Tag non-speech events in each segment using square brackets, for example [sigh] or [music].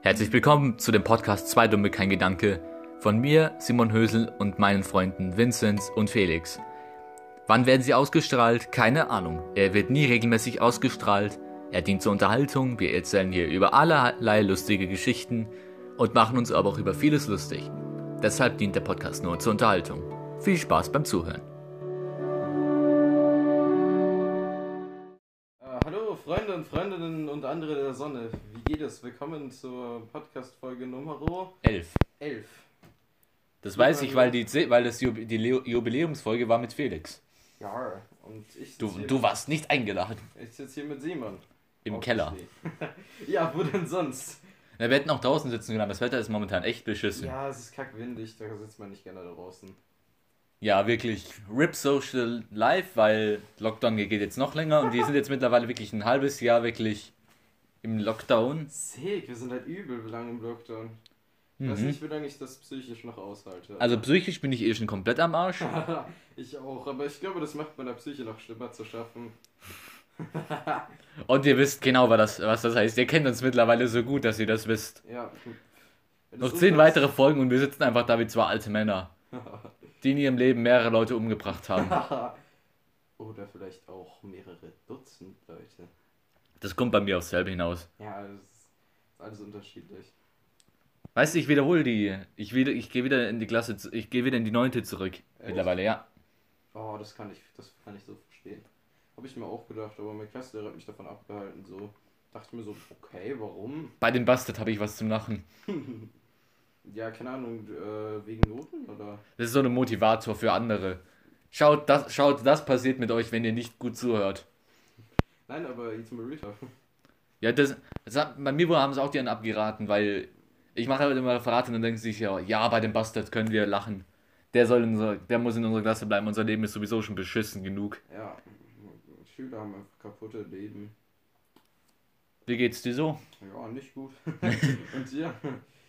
Herzlich willkommen zu dem Podcast Zwei Dumme kein Gedanke von mir, Simon Hösel und meinen Freunden Vinzenz und Felix. Wann werden sie ausgestrahlt? Keine Ahnung. Er wird nie regelmäßig ausgestrahlt. Er dient zur Unterhaltung. Wir erzählen hier über allerlei lustige Geschichten und machen uns aber auch über vieles lustig. Deshalb dient der Podcast nur zur Unterhaltung. Viel Spaß beim Zuhören. Äh, hallo Freunde und Freundinnen und andere der Sonne. Wie geht es? Willkommen zur Podcast-Folge Nummer Elf. 11. Das weiß ich, weil, die, weil das Jub- die Jubiläumsfolge war mit Felix. Ja, und ich Du, du warst nicht eingeladen. ich sitz hier mit Simon. Im Keller. [laughs] ja, wo denn sonst? Na, wir hätten auch draußen sitzen können, aber das Wetter ist momentan echt beschissen. Ja, Ja, es ist kackwindig, da sitzt man nicht gerne draußen. wirklich. RIP Social Life, weil Lockdown geht jetzt noch länger und die sind jetzt mittlerweile wirklich ein halbes Jahr wirklich im Lockdown. Sick, wir sind halt übel lang im Lockdown. Ich weiß Mhm. nicht, wie lange ich das psychisch noch aushalte. Also psychisch bin ich eh schon komplett am Arsch. [laughs] ich auch, aber ich glaube, das macht meiner Psyche noch schlimmer zu schaffen. Und ihr wisst genau, was das, was das heißt. Ihr kennt uns mittlerweile so gut, dass ihr das wisst. Ja. Wenn Noch das zehn weitere Folgen und wir sitzen einfach da wie zwei alte Männer, [laughs] die in ihrem Leben mehrere Leute umgebracht haben. [laughs] Oder vielleicht auch mehrere Dutzend Leute. Das kommt bei mir aufs selbe hinaus. Ja, das ist alles unterschiedlich. Weißt du, ich wiederhole die. Ich, wieder, ich gehe wieder in die Klasse, zu- ich gehe wieder in die neunte zurück. Mittlerweile, ja. Oh, das kann ich, das kann ich so verstehen. Habe ich mir auch gedacht, aber mein Klassenlehrer hat mich davon abgehalten. So dachte ich mir so, okay, warum? Bei den Bastard habe ich was zum Lachen. [laughs] Ja, keine Ahnung, äh, wegen Noten oder? Das ist so ein Motivator für andere. Schaut, das, schaut, das passiert mit euch, wenn ihr nicht gut zuhört. Nein, aber jetzt mal Real. Ja, das, das hat, bei mir haben sie auch die einen abgeraten, weil ich mache halt immer Referate und dann denken sie sich ja, ja, bei dem Bastard können wir lachen. Der soll in unserer, der muss in unserer Klasse bleiben, unser Leben ist sowieso schon beschissen genug. Ja, Schüler haben einfach kaputte Leben. Wie geht's dir so? Ja, nicht gut. [laughs] Und dir?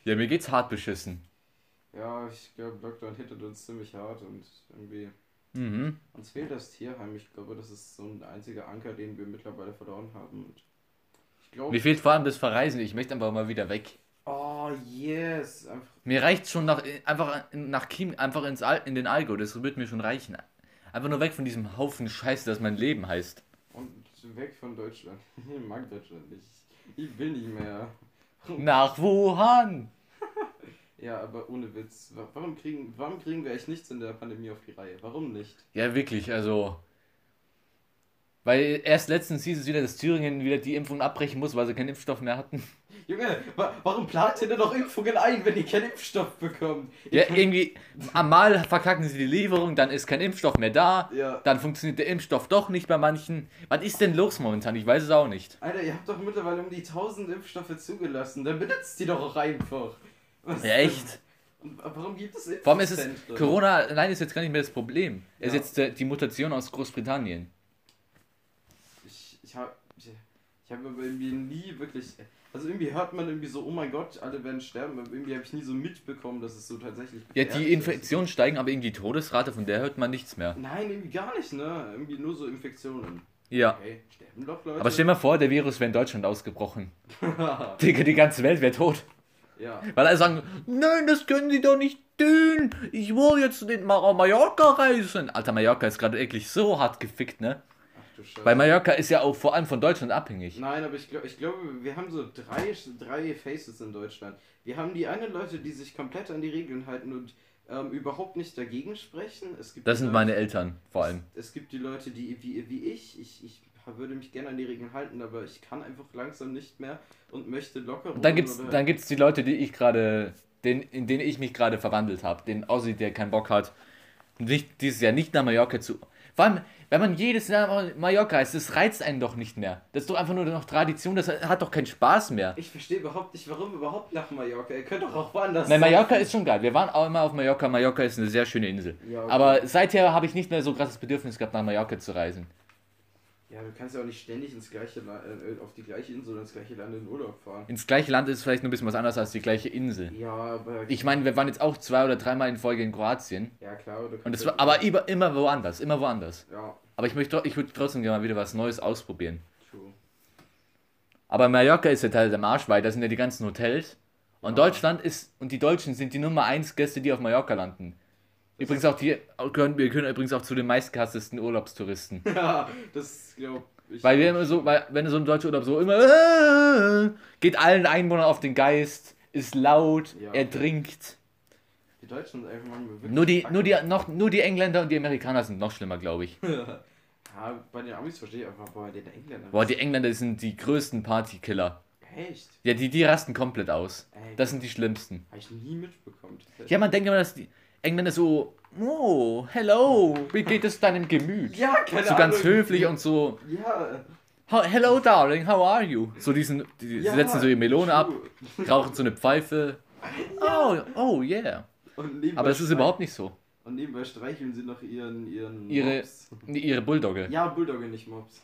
Ja, mir geht's hart beschissen. Ja, ich glaube, Lockdown hittet uns ziemlich hart und irgendwie. Mhm. Uns fehlt das Tierheim. Ich glaube, das ist so ein einziger Anker, den wir mittlerweile verloren haben. Und ich glaube. Mir fehlt vor allem das Verreisen, ich möchte einfach mal wieder weg. Oh, yes. Einfach, Mir reicht schon nach, einfach nach Chiem, einfach ins Al, in den Allgäu, das wird mir schon reichen. Einfach nur weg von diesem Haufen Scheiße, das mein Leben heißt. und weg von Deutschland. [laughs] Ich mag Deutschland nicht. Ich will nicht mehr. Nach Wuhan! Ja, aber ohne Witz. wa- Warum kriegen, warum kriegen wir echt nichts in der Pandemie auf die Reihe? Warum nicht? Ja, wirklich, also. Weil erst letztens hieß es wieder, dass Thüringen wieder die Impfung abbrechen muss, weil sie keinen Impfstoff mehr hatten. [laughs] Junge, wa warum plant ihr denn noch Impfungen ein, wenn ihr keinen Impfstoff bekommt? Ja, irgendwie, einmal verkacken sie die Lieferung, dann ist kein Impfstoff mehr da, Ja. dann funktioniert der Impfstoff doch nicht bei manchen. Was ist denn los momentan? Ich weiß es auch nicht. Alter, ihr habt doch mittlerweile um die 1000 Impfstoffe zugelassen. Dann benutzt die doch auch einfach. Was Ja, echt? warum gibt es? Vor allem ist es, Corona allein ist jetzt gar nicht mehr das Problem. Es ist Ja. jetzt äh, die Mutation aus Großbritannien. Ich, ich habe ich, ich hab aber irgendwie nie wirklich... Also irgendwie hört man irgendwie so, oh mein Gott, alle werden sterben. Aber irgendwie habe ich nie so mitbekommen, dass es so tatsächlich... Ja, die ist. Infektionen steigen, aber irgendwie die Todesrate, von der hört man nichts mehr. Nein, irgendwie gar nicht, ne? Irgendwie nur so Infektionen. Ja. Okay, sterben doch Leute. Aber stell dir mal vor, der Virus wäre in Deutschland ausgebrochen. [laughs] Digga, die ganze Welt wäre tot. Ja. Weil alle sagen, nein, das können sie doch nicht tun. Ich will jetzt in Mar Mallorca reisen. Alter, Mallorca ist gerade wirklich so hart gefickt, ne? Ach du Scheiße. Weil Mallorca ist ja auch vor allem von Deutschland abhängig. Nein, aber ich glaube, ich glaube, wir haben so drei, drei Faces in Deutschland. Wir haben die einen Leute, die sich komplett an die Regeln halten und ähm, überhaupt nicht dagegen sprechen. Es gibt Das sind Leute- meine Eltern vor allem. Es gibt die Leute, die wie, wie ich, ich, ich würde mich gerne an die Regeln halten, aber ich kann einfach langsam nicht mehr und möchte locker dann gibt's, oder- dann gibt's die Leute, die ich gerade, den, in denen ich mich gerade verwandelt habe. Den Aussie, der keinen Bock hat, nicht, dieses Jahr nicht nach Mallorca zu. Vor allem, wenn man jedes Jahr Mallorca ist, das reizt einen doch nicht mehr. Das ist doch einfach nur noch Tradition, das hat doch keinen Spaß mehr. Ich verstehe überhaupt nicht, warum überhaupt nach Mallorca. Ihr könnt doch auch woanders Nein, Mallorca sein. ist schon geil. Wir waren auch immer auf Mallorca. Mallorca ist eine sehr schöne Insel. Ja, okay. Aber seither habe ich nicht mehr so krasses Bedürfnis gehabt, nach Mallorca zu reisen. Ja, du kannst ja auch nicht ständig ins gleiche La äh, auf die gleiche Insel oder ins gleiche Land in Urlaub fahren. Ins gleiche Land ist vielleicht nur ein bisschen was anderes als die gleiche Insel. Ja, aber. Ich meine, wir waren jetzt auch zwei oder dreimal in Folge in Kroatien. ja, klar. Du Und ja- war aber immer, immer woanders, immer woanders. Ja, Aber ich möchte, ich würde trotzdem gerne mal wieder was Neues ausprobieren. true. Aber Mallorca ist ja Teil der Marsch, weil da sind ja die ganzen Hotels. Und Ja. Deutschland ist, und die Deutschen sind die Nummer 1 Gäste, die auf Mallorca landen. Übrigens auch die, gehören, wir gehören übrigens auch zu den meistgehasstesten Urlaubstouristen. [laughs] Ja, das glaube ich. Weil wir immer so, weil, wenn so ein deutscher Urlaub so immer, äh, geht allen Einwohnern auf den Geist, ist laut, Ja. er trinkt. Die Deutschen sind einfach manchmal wirklich. Nur die, nur die, noch, nur die Engländer und die Amerikaner sind noch schlimmer, glaube ich. [laughs] Ja, bei den Amis verstehe ich einfach, bei den Engländern. Boah, die Engländer sind die größten Partykiller. Echt? Ja, die, die rasten komplett aus. Ey, Das sind die schlimmsten. Habe ich nie mitbekommen. Ja, man denkt immer, dass die Engländer so, oh, hello, wie geht es deinem Gemüt? Ja, keine So ganz Ahnung. höflich und so, Ja. "How- hello darling, how are you? So diesen, die ja setzen so die Melone ab, rauchen so eine Pfeife. Oh, oh yeah. Aber es ist überhaupt nicht so. Und nebenbei streicheln sie noch ihren. ihren Ihre- Mops. Ihre Bulldogge. Ja, Bulldogge, nicht Mops.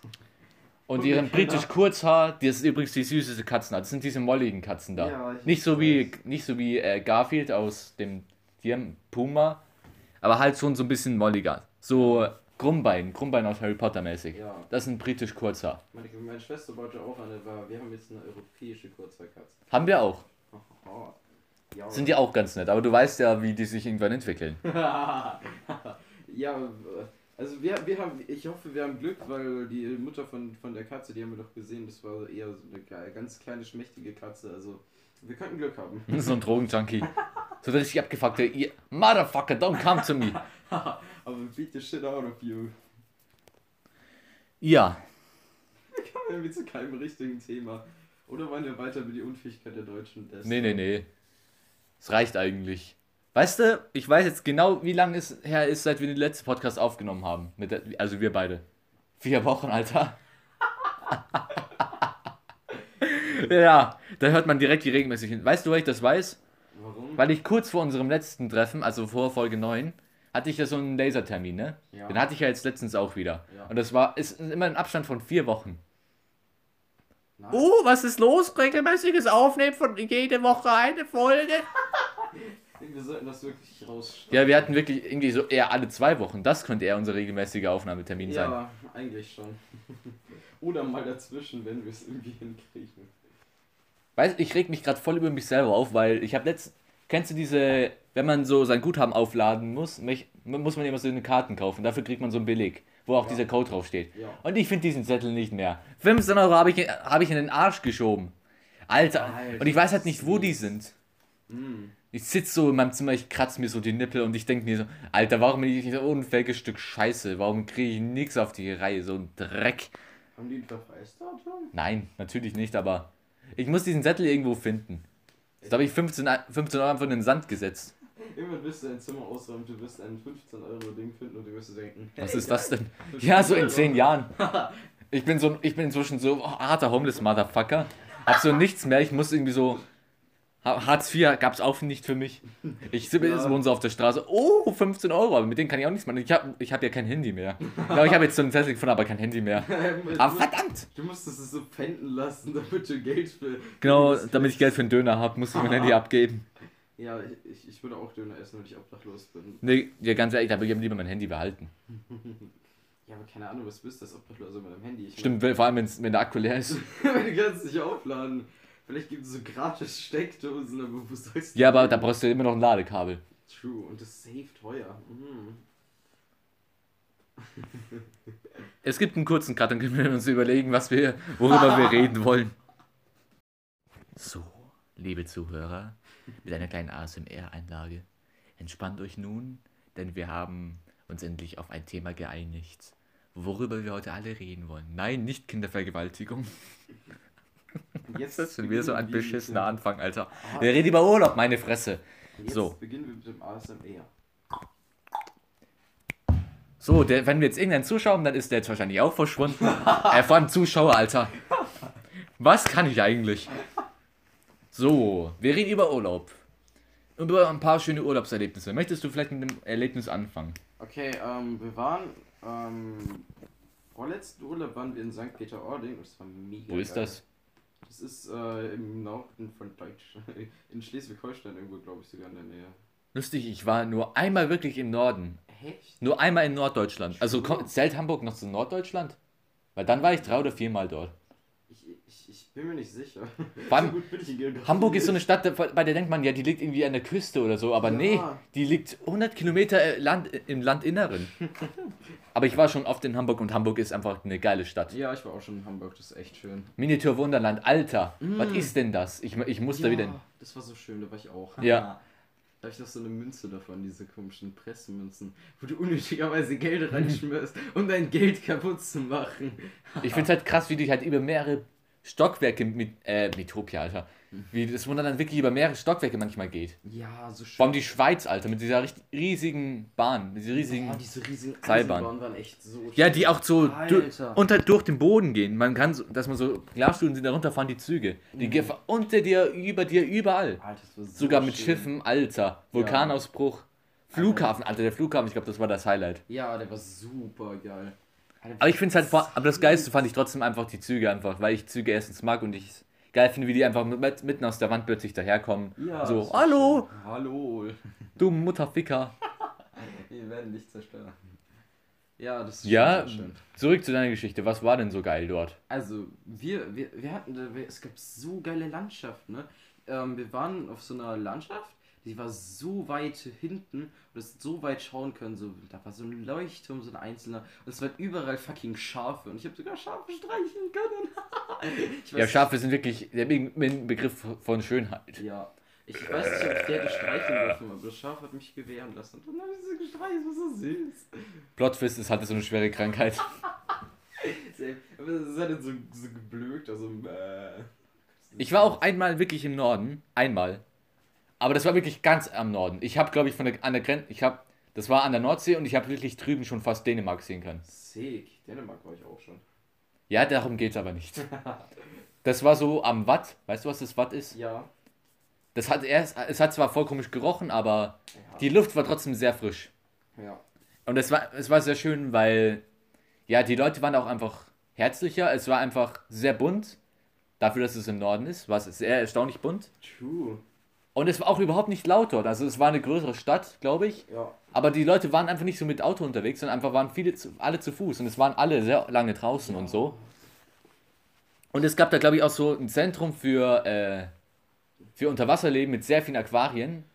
Und und ihren die britisch Kurzhaar, das ist übrigens die süßeste Katzenart. Das sind diese molligen Katzen da. Ja, ich nicht so wie, nicht so wie äh, Garfield aus dem Tier Puma, aber halt schon so ein bisschen molliger. So Krummbein, Krummbein aus Harry Potter mäßig. Ja. Das sind britisch Kurzhaar. Meine, meine Schwester baute auch eine, aber wir haben jetzt eine europäische Kurzhaarkatze. Haben wir auch. Oh, ja, Sind die auch ganz nett, aber du weißt ja, wie die sich irgendwann entwickeln. [laughs] ja, also wir, wir haben, ich hoffe, wir haben Glück, weil die Mutter von, von der Katze, die haben wir doch gesehen, das war eher so eine ganz kleine, schmächtige Katze. Also wir könnten Glück haben. [laughs] so ein Drogenjunkie. So richtig abgefuckte, "Ihr- Motherfucker, don't come to me. [laughs] Aber beat the shit out of you. Ja, Kommen wir zu keinem richtigen Thema. Oder wollen wir weiter über die Unfähigkeit der Deutschen testen? nee, nee, nee. Es reicht eigentlich. Weißt du, ich weiß jetzt genau, wie lange es her ist, seit wir den letzten Podcast aufgenommen haben. Der, also wir beide. Vier Wochen, Alter. [laughs] ja, da hört man direkt die regelmäßig hin. Weißt du, weil ich das weiß? Warum? Weil ich kurz vor unserem letzten Treffen, also vor Folge 9, hatte ich ja so einen Lasertermin, ne? Ja. Den hatte ich ja jetzt letztens auch wieder. Ja. Und das war, ist immer ein Abstand von vier Wochen. Nein. Oh, was ist los? Regelmäßiges Aufnehmen von jede Woche eine Folge? [laughs] Wir sollten das wirklich rausstellen. Ja, wir hatten wirklich irgendwie so eher alle zwei Wochen. Das könnte eher unser regelmäßiger Aufnahmetermin sein. Ja, eigentlich schon. [laughs] Oder mal dazwischen, wenn wir es irgendwie hinkriegen. Weißt ich reg mich gerade voll über mich selber auf, weil ich habe letzt. Kennst du diese, wenn man so sein Guthaben aufladen muss, mich, muss man immer so eine Karten kaufen. Dafür kriegt man so einen Beleg, wo auch Ja. dieser Code draufsteht. Ja. Und ich finde diesen Zettel nicht mehr. 15 Euro habe ich, hab ich in den Arsch geschoben. Alter. Alter, Und ich weiß halt nicht, wo die sind. Mm. Ich sitze so in meinem Zimmer, ich kratze mir so die Nippel und ich denke mir so, Alter, warum bin ich nicht so ein unfähiges Stück Scheiße? Warum kriege ich nichts auf die Reihe? So ein Dreck. Haben die ein Verpreisdatum? Nein, natürlich nicht, aber ich muss diesen Zettel irgendwo finden. Jetzt habe ich 15, Ei- 15 Euro einfach in den Sand gesetzt. Irgendwann wirst du dein Zimmer ausräumen, du wirst ein 15-Euro-Ding finden und du wirst denken, Was ist das denn? Ja, so in 10 Jahren. [laughs] Ich bin so, ich bin inzwischen so harter Homeless Motherfucker. Hab so nichts mehr. Ich muss irgendwie so. Ha- Hartz IV gab es auch nicht für mich. Ich sitze Ja. wohne so auf der Straße. Oh, 15 Euro, aber mit denen kann ich auch nichts machen. Ich habe ich hab ja kein Handy mehr. Ja, ich habe jetzt so einen Zettel gefunden, aber kein Handy mehr. [laughs] Aber verdammt! Du musstest es so pfänden lassen, damit du Geld für. Genau, damit ich Geld für einen Döner habe, muss ich mein Handy [laughs] abgeben. Ja, ich, ich, würde auch Döner essen, wenn ich obdachlos bin. Nee, ja, ganz ehrlich, da würde ich lieber mein Handy behalten. [laughs] Ja, aber keine Ahnung, was bist du als Obdachloser mit deinem Handy? Ich Stimmt, vor allem, wenn der Akku leer ist. du kannst dich aufladen. Vielleicht gibt es so gratis Steckdosen, aber wo sollst du. Ja, aber da brauchst du immer noch ein Ladekabel. True, und das ist safe teuer. Mhm. [laughs] Es gibt einen kurzen Cut, dann können wir uns überlegen, was wir, worüber wir [laughs] reden wollen. So, liebe Zuhörer, mit einer kleinen ASMR-Einlage. Entspannt euch nun, denn wir haben uns endlich auf ein Thema geeinigt, worüber wir heute alle reden wollen. Nein, nicht Kindervergewaltigung. Und jetzt Das ist schon wieder so ein beschissener Anfang, Alter. Ah, Wir reden über Urlaub, meine Fresse. Jetzt so. beginnen wir mit dem ASMR. So, der, wenn wir jetzt irgendeinen zuschauen, dann ist der jetzt wahrscheinlich auch verschwunden. äh, vor allem Zuschauer, Alter. Was kann ich eigentlich? So, wir reden über Urlaub. Über ein paar schöne Urlaubserlebnisse. Möchtest du vielleicht mit dem Erlebnis anfangen? Okay, ähm, wir waren, ähm, vorletzten Urlaub waren wir in St. Peter-Ording und es war mega Wo ist geil. das? Das ist äh, im Norden von Deutschland, [laughs] in Schleswig-Holstein irgendwo, glaube ich, sogar in der Nähe. Lustig, ich war nur einmal wirklich im Norden. Echt? Nur einmal in Norddeutschland. Also kommt, zählt Hamburg noch zu Norddeutschland? Weil dann war ich drei oder viermal dort. Ich, Ich, bin mir nicht sicher. Allem, [laughs] so gut bin ich in Geografie Hamburg ist so eine. Stadt, bei der denkt man ja, die liegt irgendwie an der Küste oder so, aber Ja. nee, die liegt 100 Kilometer äh, Land, im Landinneren. [laughs] aber ich war schon oft in Hamburg und Hamburg ist einfach eine geile Stadt. Ja, ich war auch schon in Hamburg, das ist echt schön. Miniatur Wunderland, Alter, was ist denn das? Ich, ich muss da wieder. das war so schön, da war ich auch. Ja. [laughs] Da habe ich noch so eine Münze davon, diese komischen Pressemünzen, wo du unnötigerweise Geld reinschmierst, um dein Geld kaputt zu machen. Ich finde es halt krass, wie die halt über mehrere Stockwerke mit, äh, Metropia, Alter. Wie das Wunderland wirklich über mehrere Stockwerke manchmal geht. Ja, so schön. Vor allem die Schweiz, Alter, mit dieser riesigen Bahn, mit dieser riesigen. oh, diese riesigen Seilbahn. Waren echt so Ja, schön. die auch so du, unter, durch den Boden gehen. Man kann, so, dass man so Glasstuhlen sind, darunter fahren die Züge. Die gehen unter dir, über dir, überall. Alter, das war so Sogar mit schön. Schiffen, Alter. Vulkanausbruch. Flughafen, Alter, der Flughafen, ich glaube, das war das Highlight. Ja, der war super geil. Aber ich finde es halt, vor- aber das Geilste fand ich trotzdem einfach die Züge einfach, weil ich Züge erstens mag und ich geil finde, wie die einfach mit, mitten aus der Wand plötzlich daherkommen. Ja, so, hallo, schön. Hallo. [laughs] du Mutterficker. [laughs] Wir werden dich zerstören. Ja, das ist Ja, schön. zurück zu deiner Geschichte. Was war denn so geil dort? Also, wir, wir, wir hatten, es gab so geile Landschaften, ne? Ähm, wir waren auf so einer Landschaft, die war so weit hinten und es so weit schauen können, so, da war so ein Leuchtturm, so ein einzelner und es waren überall fucking Schafe und ich habe sogar Schafe streicheln können. [laughs] Ja, Schafe sind wirklich der Be- Be- Begriff von Schönheit. Ja. Ich weiß nicht, ob ich der streicheln dürfen, aber das Schaf hat mich gewähren lassen. Und dann habe ich sie gestreichelt, das war so süß. Plotfist ist halt so eine schwere Krankheit. [laughs] Aber es hat dann so, so geblökt, also. Äh. Ich war auch einmal wirklich im Norden. Einmal. Aber das war wirklich ganz am Norden. Ich habe, glaube ich, von der, an der Grenze, ich habe, das war an der Nordsee und ich habe wirklich drüben schon fast Dänemark sehen können. Sick. Dänemark war ich auch schon. Ja, darum geht's aber nicht. Das war so am Watt. Weißt du, was das Watt ist? Ja. Das hat erst, es hat zwar voll komisch gerochen, aber Ja. die Luft war trotzdem sehr frisch. Ja. Und es war, es war sehr schön, weil, ja, die Leute waren auch einfach herzlicher. Es war einfach sehr bunt. Dafür, dass es im Norden ist, war es sehr erstaunlich bunt. True. Und es war auch überhaupt nicht laut dort. Also es war eine größere Stadt, glaube ich. Ja. Aber die Leute waren einfach nicht so mit Auto unterwegs, sondern einfach waren viele zu, alle zu Fuß. Und es waren alle sehr lange draußen und so. Und es gab da, glaube ich, auch so ein Zentrum für, äh, für Unterwasserleben mit sehr vielen Aquarien.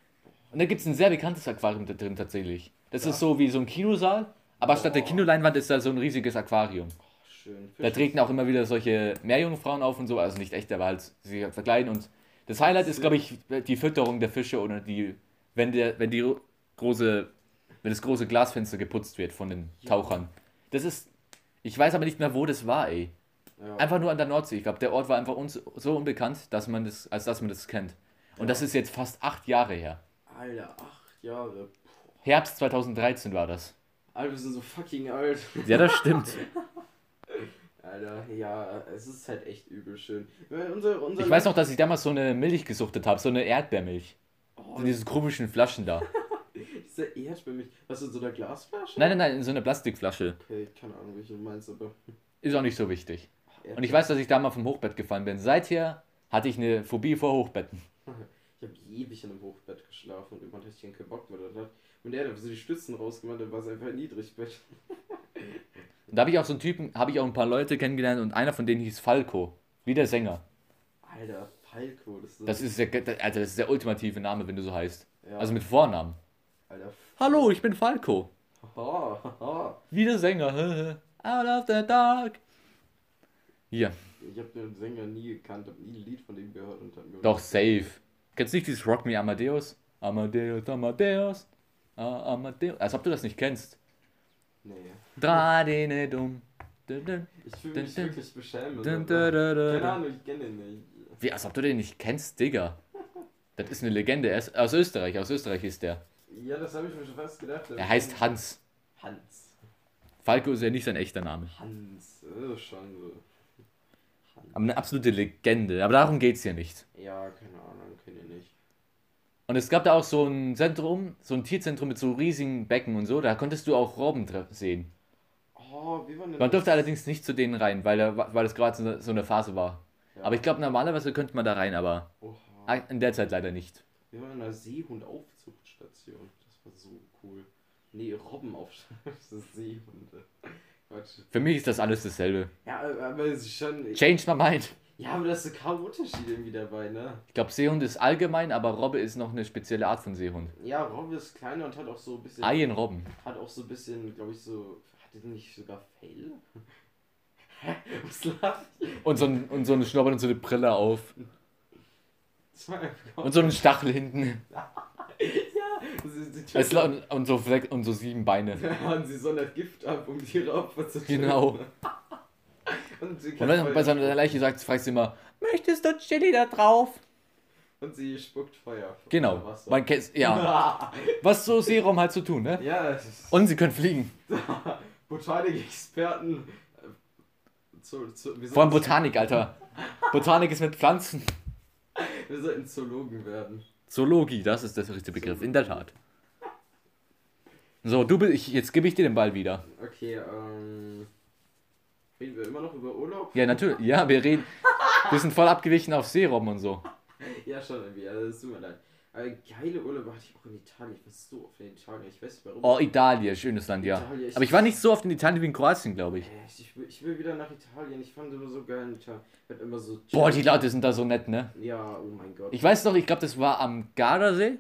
Und da gibt es ein sehr bekanntes Aquarium da drin tatsächlich. Das ist so wie so ein Kinosaal, aber statt der Oh. Kinoleinwand ist da so ein riesiges Aquarium. Schön. Da treten auch immer wieder solche Meerjungfrauen auf und so, also nicht echt, aber halt sie verkleiden. Und das Highlight ist, glaube ich, die Fütterung der Fische oder die, wenn der, wenn die große, wenn das große Glasfenster geputzt wird von den Tauchern. Das ist, ich weiß aber nicht mehr, wo das war, ey. Ja. Einfach nur an der Nordsee. Ich glaube, der Ort war einfach uns so unbekannt, dass man das, als dass man das kennt. Und das ist jetzt fast acht Jahre her. Alter, acht Jahre. Herbst 2013 war das. Alter, wir sind so fucking alt. Ja, das stimmt. [laughs] Alter, ja, es ist halt echt übel schön. Unser, unser Ich weiß noch, dass ich damals so eine Milch gesuchtet habe, so eine Erdbeermilch. Oh, In diesen komischen Flaschen da. [laughs] dieser Erdbeermilch. Was in so einer Glasflasche? Nein, nein, nein, in so eine Plastikflasche. Okay, keine Ahnung, welche du meinst, aber. Ist auch nicht so wichtig. Und ich weiß, dass ich da mal vom Hochbett gefallen bin. Seither hatte ich eine Phobie vor Hochbetten. [laughs] Ich habe ewig in einem Hochbett geschlafen und irgendwann hatte ich keinen Bock mehr. Und der hat so die Stützen rausgemacht, dann war es einfach ein Niedrigbett. [laughs] Da habe ich auch so einen Typen, habe ich auch ein paar Leute kennengelernt und einer von denen hieß Falco. Wie der Sänger. Alter, Falco, das ist. Das ist der, also das ist der ultimative Name, wenn du so heißt. ja, Also mit Vornamen. Alter. Hallo, ich bin Falco. Wie der Sänger. [laughs] Out of the dark. Hier. Ich habe den Sänger nie gekannt, habe nie ein Lied von dem gehört und dann Doch, safe. Kennst du nicht dieses Rock Me Amadeus? Amadeus, Amadeus. Ah, Amadeus. Als ob du das nicht kennst. Nee. Dradene dumm. Ich fühle mich wirklich beschämt. Keine. Ahnung, ich kenne den nicht. Wie, als ob du den nicht kennst, Digga. Das ist eine Legende. Er ist aus Österreich. Aus Österreich ist der. Ja, das habe ich mir schon fast gedacht. Er heißt Hans. Hans. Falco ist ja nicht sein echter Name. Hans. Schon so. Aber eine absolute Legende. Aber darum geht's hier nicht. Ja, keine Ahnung. Und es gab da auch so ein Zentrum, so ein Tierzentrum mit so riesigen Becken und so. Da konntest du auch Robben sehen. Oh, wie war denn Man das? durfte allerdings nicht zu denen rein, weil, da, weil es gerade so eine- so eine Phase war. Ja. Aber ich glaube, normalerweise könnte man da rein, aber Oha. in der Zeit leider nicht. Wir waren in einer Seehundaufzuchtstation. Das war so cool. Nee, Robbenaufzucht. [laughs] Seehunde. Quatsch. Für mich ist das alles dasselbe. Ja, aber es ist schon. Change my mind. Ja, aber da ist kaum Unterschied irgendwie dabei, ne? Ich glaube, Seehund ist allgemein, aber Robbe ist noch eine spezielle Art von Seehund. Ja, Robbe ist kleiner und hat auch so ein bisschen. Eienrobben. Hat auch so ein bisschen, glaube ich, so. Hat er nicht sogar Fell? Hä? Was lacht? Und so, ein, und so eine Schnurrbart und so eine Brille auf. Das. [laughs] Und so einen Stachel hinten. ja, Es, und, und, so, und so sieben Beine. [laughs] und sie sondert Gift ab, um ihre Opfer zu töten. Genau. [laughs] Und sie, Und wenn bei seiner Leiche sagt, fragst du immer, möchtest du Chili da drauf? und sie spuckt Feuer. Genau. Oder Wasser. Man kennt, ja. [laughs] Was so Seeraum halt zu tun, ne? ja, Und sie können fliegen. [laughs] Botanik-Experten. äh, Zu, zu, wir, Vor allem Botanik, Alter. Botanik ist mit Pflanzen. wir sollten Zoologen werden. Zoologie, das ist der richtige Begriff, in der Tat. So, du bist, ich, jetzt gebe ich dir den Ball wieder. Okay, ähm. Reden wir immer noch über Urlaub? Ja, natürlich. Ja, wir reden. Wir sind voll abgewichen auf Seerobben und so. Ja, schon irgendwie, also das tut mir leid. Aber geile Urlaube hatte ich auch in Italien. Ich war so oft in Italien. Ich weiß nicht warum. Oh, Italien, schönes Land, ja. Italien, Aber ich war nicht so oft in Italien wie in Kroatien, glaube ich. Äh, Ich will, ich will wieder nach Italien. Ich fand es immer so geil in Italien. Ich immer so. Boah, die Leute sind da so nett, ne? Ja, oh mein Gott. Ich weiß noch, ich glaube, das war am Gardasee.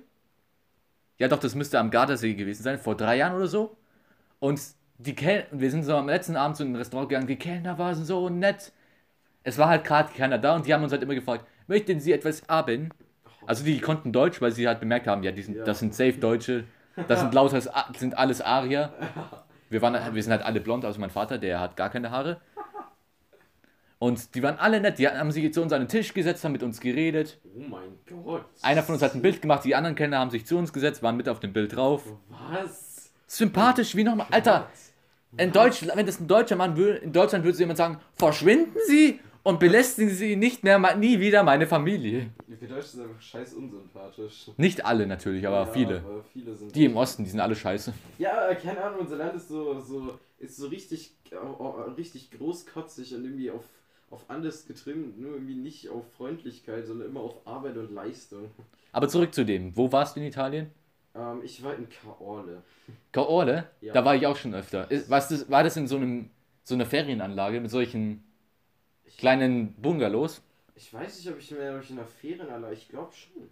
Ja, doch, das müsste am Gardasee gewesen sein, vor drei Jahren oder so. Und die Kel wir sind so am letzten Abend zu einem Restaurant gegangen, die Kellner waren so nett. Es war halt gerade keiner da und die haben uns halt immer gefragt, möchten Sie etwas haben? Also die konnten Deutsch, weil sie halt bemerkt haben, ja, die sind, Ja. das sind safe Deutsche, das sind lauter, sind alles Arier. Wir, waren, wir sind halt alle blond, außer mein Vater, der hat gar keine Haare. Und die waren alle nett, die haben sich zu uns an den Tisch gesetzt, haben mit uns geredet. oh mein Gott. Einer von uns hat ein Bild gemacht, die anderen Kellner haben sich zu uns gesetzt, waren mit auf dem Bild drauf. Was? Sympathisch wie nochmal. Alter, in Deutsch, wenn das ein deutscher Mann will, in Deutschland würde jemand sagen, verschwinden Sie und belästigen Sie nicht mehr, nie wieder meine Familie. Wir Deutschen sind einfach scheiß unsympathisch. Nicht alle natürlich, aber Ja, viele. Aber viele. Die im Osten, die sind alle scheiße. Ja, keine Ahnung, unser Land ist so, so, ist so richtig, oh, oh, richtig großkotzig und irgendwie auf, auf alles getrimmt, nur irgendwie nicht auf Freundlichkeit, sondern immer auf Arbeit und Leistung. Aber zurück zu dem. Wo warst du in Italien? Ähm, ich war in Kaorle. Caorle? Ja. Da war ich auch schon öfter. Ist, was das, war das in so einem so einer Ferienanlage mit solchen Ich, kleinen Bungalows? ich weiß nicht, ob ich ob ich in einer Ferienanlage, ich glaube schon.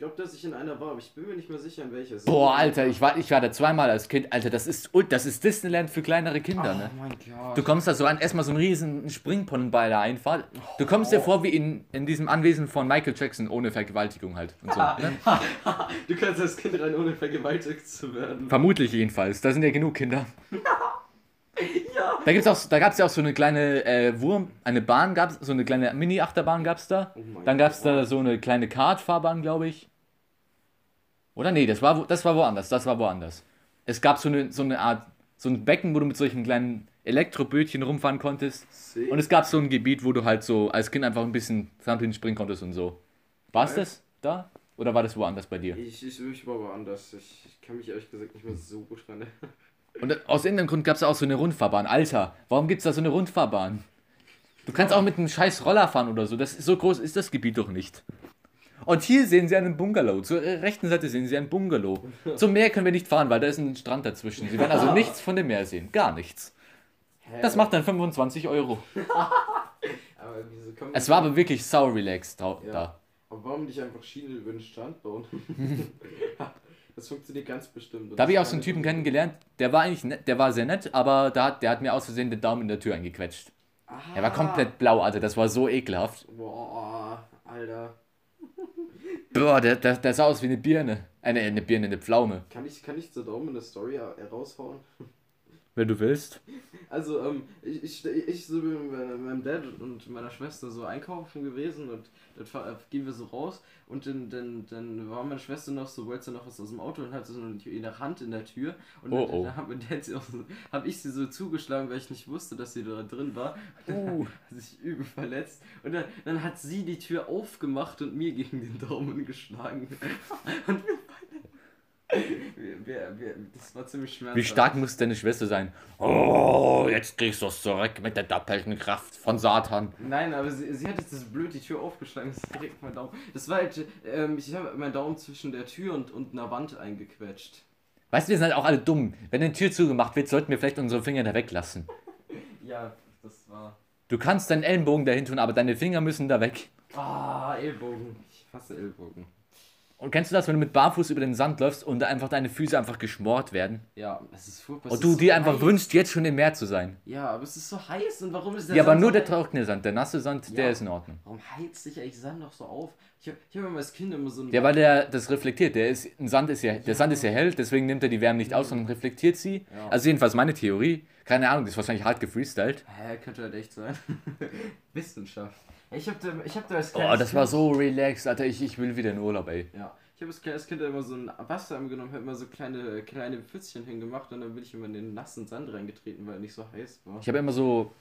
Ich glaube, dass ich in einer war, aber ich bin mir nicht mehr sicher, in welcher. Boah, Alter, ich war, ich war da zweimal als Kind. Alter, das ist, das ist Disneyland für kleinere Kinder, ne? Oh mein Gott. Du kommst da so an, erstmal so einen riesen Springpony bei der Einfahrt. Du kommst dir vor wie in, in diesem Anwesen von Michael Jackson ohne Vergewaltigung halt. Und so, ne? [laughs] Du kannst als Kind rein, ohne vergewaltigt zu werden. Vermutlich jedenfalls. Da sind ja genug Kinder. [laughs] Da gibt's auch, da gab's ja auch so eine kleine äh, Wurm, eine Bahn gab's, so eine kleine Mini-Achterbahn gab's da. Oh Dann gab's da Gott. so eine kleine Kartfahrbahn, glaube ich. Oder nee, das war, wo- das war woanders, das war woanders. Es gab so eine, so eine Art, so ein Becken, wo du mit solchen kleinen Elektrobötchen rumfahren konntest. Und es gab so ein Gebiet, wo du halt so als Kind einfach ein bisschen Trampolin springen konntest und so. War es das da? Oder war das woanders bei dir? Ich, ich, ich war aber anders. Ich, ich kann mich ehrlich gesagt nicht mehr so gut dran erinnern. [laughs] Und aus irgendeinem Grund gab es auch so eine Rundfahrbahn. Alter, warum gibt es da so eine Rundfahrbahn? Du kannst auch mit einem scheiß Roller fahren oder so. Das ist so groß ist das Gebiet doch nicht. Und hier sehen Sie einen Bungalow. Zur äh, rechten Seite sehen Sie ein Bungalow. Zum Meer können wir nicht fahren, weil da ist ein Strand dazwischen. Sie werden also [laughs] nichts von dem Meer sehen. Gar nichts. Das macht dann 25 Euro. [laughs] Es war aber wirklich sau relaxed drau- Ja. da. Aber warum nicht einfach Schiene über den Strand bauen? [laughs] das funktioniert ganz bestimmt. Da habe ich auch so einen Typen kennengelernt, der war eigentlich nett, der war sehr nett, aber da hat, der hat mir aus Versehen den Daumen in der Tür eingequetscht. Er war Ah. komplett blau, Alter, das war so ekelhaft. Boah, Alter. Boah, der, der, der sah aus wie eine Birne. Eine, eine Birne, eine Pflaume. Kann ich, kann ich zur Daumen eine Story heraushauen? Wenn du willst. Also, ähm, ich, ich, ich so bin mit meinem Dad und meiner Schwester so einkaufen gewesen und dann fahr- gehen wir so raus und dann, dann, dann war meine Schwester noch so, wollte sie noch was aus dem Auto und hatte so eine, ihre Hand in der Tür und Oh, dann, oh. dann mein Dad sie auch so, hab ich sie so zugeschlagen, weil ich nicht wusste, dass sie da drin war. Und dann Uh. hat sie sich übel verletzt und dann, dann hat sie die Tür aufgemacht und mir gegen den Daumen geschlagen. [laughs] Und wir wir, das war ziemlich schmerzhaft. Wie stark muss deine Schwester sein? Oh, jetzt kriegst du es zurück mit der doppelten Kraft von Satan. Nein, aber sie, sie hat jetzt das blöd die Tür aufgeschlagen, das ist direkt mein Daumen. Das war halt, ähm, ich habe meinen Daumen zwischen der Tür und, und einer Wand eingequetscht. Weißt du, wir sind halt auch alle dumm. Wenn eine Tür zugemacht wird, sollten wir vielleicht unsere Finger da weglassen. [laughs] Ja, das war. Du kannst deinen Ellenbogen dahin tun, aber deine Finger müssen da weg. Ah, Ellbogen. Ich hasse Ellbogen. Und kennst du das, wenn du mit Barfuß über den Sand läufst und einfach deine Füße einfach geschmort werden? Ja, es ist furchtbar. Und du dir so einfach heiß. wünschst, jetzt schon im Meer zu sein. Ja, aber es ist so heiß und warum ist der Ja, aber Sand nur so der trockene Sand, der nasse Sand, der Ja. ist in Ordnung. Warum heizt sich eigentlich Sand noch so auf? Ich habe hab immer als Kind immer so ein. Ja, weil der das reflektiert. Der ist, ein Sand ist ja, der Sand ist ja hell, deswegen nimmt er die Wärme nicht aus, sondern reflektiert sie. Ja. Also jedenfalls meine Theorie. Keine Ahnung, das ist wahrscheinlich hart gefreestylt. Hä, könnte halt echt sein. [laughs] Wissenschaft. Ich hab da, ich hab da als Oh, kleines das war Kind- so relaxed, Alter. Ich, ich will wieder in Urlaub, ey. Ja. Ich habe als kleines Kind immer so ein Wasser genommen, hab immer so kleine, kleine Pfützchen hingemacht und dann bin ich immer in den nassen Sand reingetreten, weil er nicht so heiß war. Ich habe immer so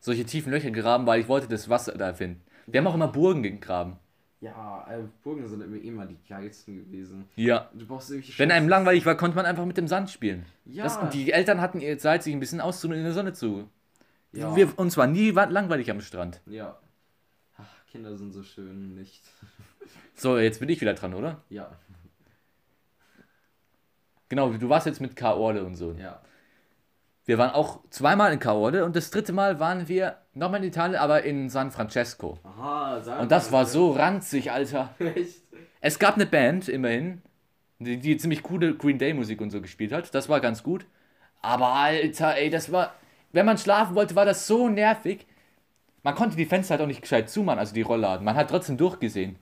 solche tiefen Löcher gegraben, weil ich wollte das Wasser da finden. Wir haben auch immer Burgen gegraben. Ja, äh, Burgen sind immer, immer die geilsten gewesen. Ja. Du brauchst irgendwie Wenn einem langweilig war, konnte man einfach mit dem Sand spielen. Ja. Das, die Eltern hatten ihre Zeit, sich ein bisschen auszuruhen in der Sonne zu. Ja. Wir, uns war nie langweilig am Strand. Ja. Kinder sind so schön, nicht. So, jetzt bin ich wieder dran, oder? Ja, Genau, du warst jetzt mit K-Orde und so. ja. Wir waren auch zweimal in K-Orde und das dritte Mal waren wir nochmal in Italien, aber in San Francesco. Aha, sag Und das war so ranzig, Alter. [laughs] Echt? Es gab eine Band, immerhin, die, die ziemlich coole Green Day Musik und so gespielt hat. Das war ganz gut. Aber Alter, ey, das war. Wenn man schlafen wollte, war das so nervig. Man konnte die Fenster halt auch nicht gescheit zumachen, also die Rollladen. Man hat trotzdem durchgesehen.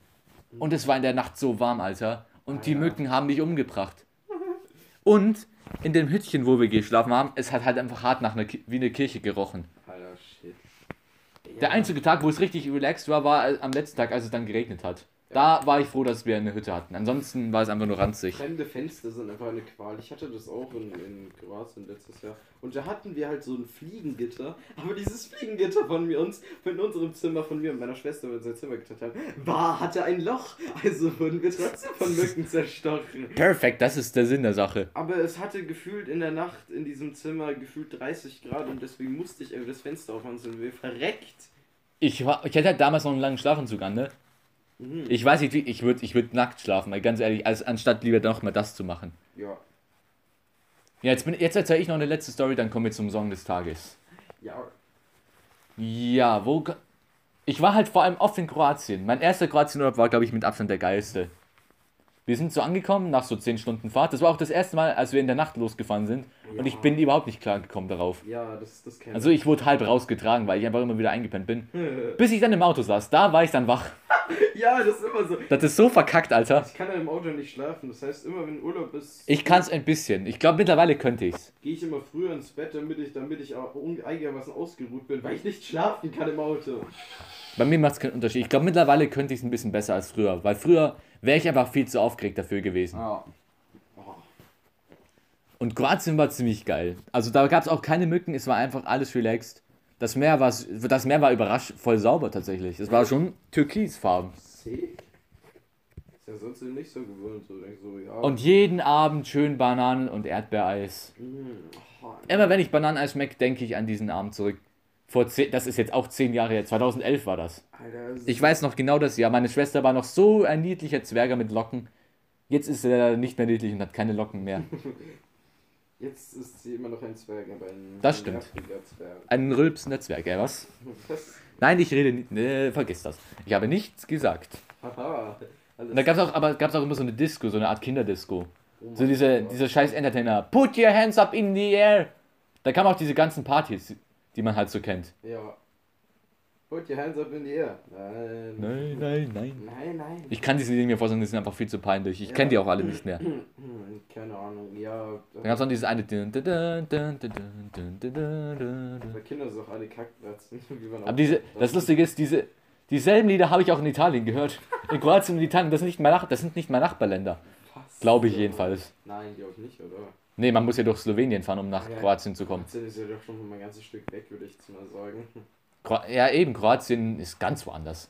Und es war in der Nacht so warm, Alter. Und die Alter. Mücken haben mich umgebracht. Und in dem Hütchen, wo wir geschlafen haben, es hat halt einfach hart nach einer, wie eine Kirche gerochen. Alter, shit. Der Ja. einzige Tag, wo es richtig relaxed war, war äh, am letzten Tag, als es dann geregnet hat. Da war ich froh, dass wir eine Hütte hatten. Ansonsten war es einfach nur ranzig. Fremde Fenster sind einfach eine Qual. Ich hatte das auch in, in Kroatien letztes Jahr. Und da hatten wir halt so ein Fliegengitter. Aber dieses Fliegengitter von mir, uns, von unserem Zimmer, von mir und meiner Schwester, wenn wir unser Zimmer geteilt haben, war, hatte ein Loch. Also wurden wir trotzdem von Mücken zerstochen. Perfekt, das ist der Sinn der Sache. Aber es hatte gefühlt in der Nacht in diesem Zimmer gefühlt 30 Grad und deswegen musste ich irgendwie das Fenster aufmachen, sind wir verreckt. Ich, war, ich hatte halt damals noch einen langen Schlafanzug an, ne? Mhm. Ich weiß nicht, wie, ich würde ich würd nackt schlafen, weil ganz ehrlich, als, anstatt lieber noch mal das zu machen. Ja. Ja, jetzt, bin, jetzt erzähle ich noch eine letzte Story, dann kommen wir zum Song des Tages. Ja. Ja, wo. Ich war halt vor allem oft in Kroatien. Mein erster Kroatienurlaub war, glaube ich, mit Abstand der geilste. Wir sind so angekommen nach so 10 Stunden Fahrt. Das war auch das erste Mal, als wir in der Nacht losgefahren sind. Und ich Ja. bin überhaupt nicht klar gekommen darauf. Ja, das, das kennt Also ich wurde halb rausgetragen, weil ich einfach immer wieder eingepennt bin. [laughs] Bis ich dann im Auto saß. Da war ich dann wach. [laughs] Ja, das ist immer so. Das ist so verkackt, Alter. Ich kann ja im Auto nicht schlafen. Das heißt, immer wenn Urlaub ist, Ich kann es ein bisschen. Ich glaube, mittlerweile könnte ich's. gehe ich immer früher ins Bett, damit ich, damit ich auch einigermaßen ausgeruht bin, weil ich nicht schlafen kann im Auto. Bei mir macht es keinen Unterschied. Ich glaube, mittlerweile könnte ich es ein bisschen besser als früher. Weil früher wäre ich einfach viel zu aufgeregt dafür gewesen. Ja. Und Kroatien war ziemlich geil. Also da gab es auch keine Mücken, es war einfach alles relaxed. Das Meer war, das Meer war überrascht voll sauber tatsächlich. Es war schon türkisfarben. Ist ja sonst nicht so gewohnt. So, denk so, ja. Und jeden Abend schön Bananen und Erdbeereis. Mm, oh, Immer wenn ich Bananeneis schmecke, denke ich an diesen Abend zurück. Vor zehn, das ist jetzt auch zehn Jahre her, 2011 war das. Alter, das Ich weiß noch genau das Jahr. Meine Schwester war noch so ein niedlicher Zwerger mit Locken. Jetzt ist er nicht mehr niedlich und hat keine Locken mehr. [laughs] Jetzt ist sie immer noch ein Zwerg, aber ein Das ein stimmt. Ein rülpsender Zwerg, ja was? [laughs] Das, Nein, ich rede nicht. Nee, vergiss das. Ich habe nichts gesagt. haha. [laughs] Und da gab's auch, aber gab's auch immer so eine Disco, so eine Art Kinderdisco. Oh So diese, Gott. diese scheiß Entertainer. Put your hands up in the air. Da kamen auch diese ganzen Partys, die man halt so kennt. Ja. Put your hands up in the air. Nein. Nein, nein, nein. Nein, nein. Ich kann diese Dinge mir vorstellen, die sind einfach viel zu peinlich. Ich ja. kenne die auch alle nicht mehr. Keine Ahnung, ja. Dann gab es noch dieses eine. Bei Kindern sind auch alle Kackplatzen. Aber diese, das Lustige ist, diese, dieselben Lieder habe ich auch in Italien gehört. In Kroatien und Italien, das sind nicht mal, Nach das sind nicht mal Nachbarländer. Glaube ich jedenfalls. Nein, die auch nicht, oder? Nee, man muss ja durch Slowenien fahren, um nach ja, Kroatien zu kommen. Das ist ja doch schon mal ein ganzes Stück weg, würde ich jetzt mal sagen. Ja, eben, Kroatien ist ganz woanders.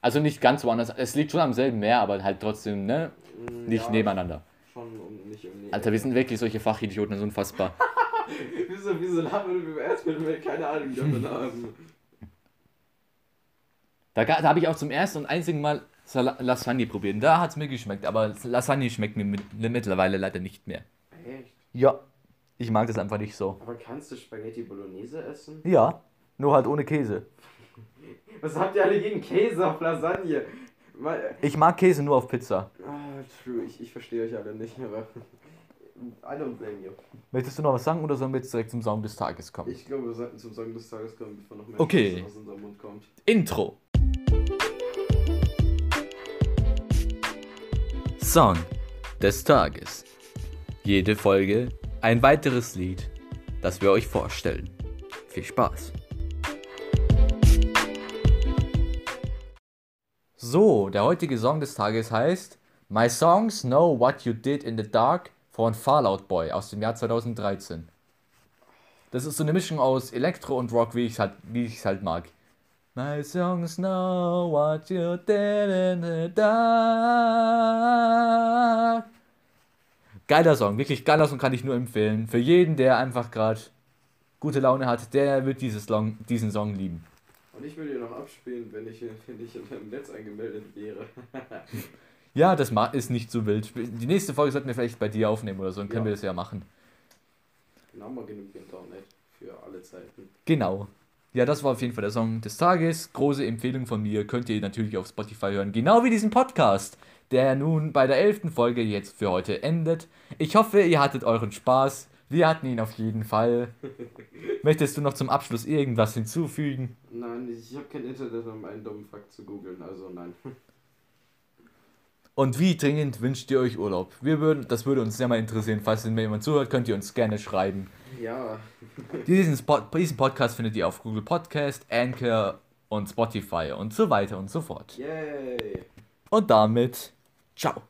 Also nicht ganz woanders, es liegt schon am selben Meer, aber halt trotzdem, ne? Nicht Ja, nebeneinander. Schon nicht um die Alter, wir sind wirklich solche Fachidioten, das ist unfassbar. [laughs] Wieso, wieso labern wir über Erdbeeren, wenn wir keine Ahnung davon haben? Da, da habe ich auch zum ersten und einzigen Mal Lasagne probiert. Und Da hat es mir geschmeckt, aber Lasagne schmeckt mir mit, mittlerweile leider nicht mehr. Echt? Ja. Ich mag das einfach nicht so. Aber kannst du Spaghetti Bolognese essen? Ja. Nur halt ohne Käse. Was habt ihr alle gegen Käse auf Lasagne? Mal, Ich mag Käse nur auf Pizza. ah, true, ich, ich verstehe euch alle nicht, aber. [laughs] I don't blame you. Möchtest du noch was sagen oder sollen wir jetzt direkt zum Song des Tages kommen? Ich glaube, wir sollten zum Song des Tages kommen, bevor noch mehr Okay. Aus unserem Mund kommt. Intro. Song des Tages. Jede Folge ein weiteres Lied, das wir euch vorstellen. Viel Spaß. So, der heutige Song des Tages heißt My Songs Know What You Did in the Dark von Fallout Boy aus dem Jahr 2013. Das ist so eine Mischung aus Elektro und Rock, wie ich es halt, halt mag. My songs know what you did in the dark. Geiler Song, wirklich geiler Song kann ich nur empfehlen. Für jeden, der einfach gerade gute Laune hat, der wird dieses Song, diesen Song lieben. Und ich würde ihn noch abspielen, wenn ich, wenn ich in deinem Netz angemeldet wäre. [laughs] Ja, das ist nicht so wild. Die nächste Folge sollten wir vielleicht bei dir aufnehmen oder so, dann können Ja. wir das ja machen. Genau mal genug Internet für alle Zeiten. Genau. Ja, das war auf jeden Fall der Song des Tages. Große Empfehlung von mir. Könnt ihr natürlich auf Spotify hören. Genau wie diesen Podcast, der nun bei der elften Folge jetzt für heute endet. Ich hoffe, ihr hattet euren Spaß. Wir hatten ihn auf jeden Fall. [laughs] Möchtest du noch zum Abschluss irgendwas hinzufügen? Nein, ich habe kein Internet, um einen dummen Fakt zu googeln, also nein. Und wie dringend wünscht ihr euch Urlaub? Wir würden, das würde uns sehr mal interessieren. Falls mir jemand zuhört, könnt ihr uns gerne schreiben. Ja, [laughs] Diesen, Spot, diesen Podcast findet ihr auf Google Podcast, Anchor und Spotify und so weiter und so fort. yay. Und damit, ciao.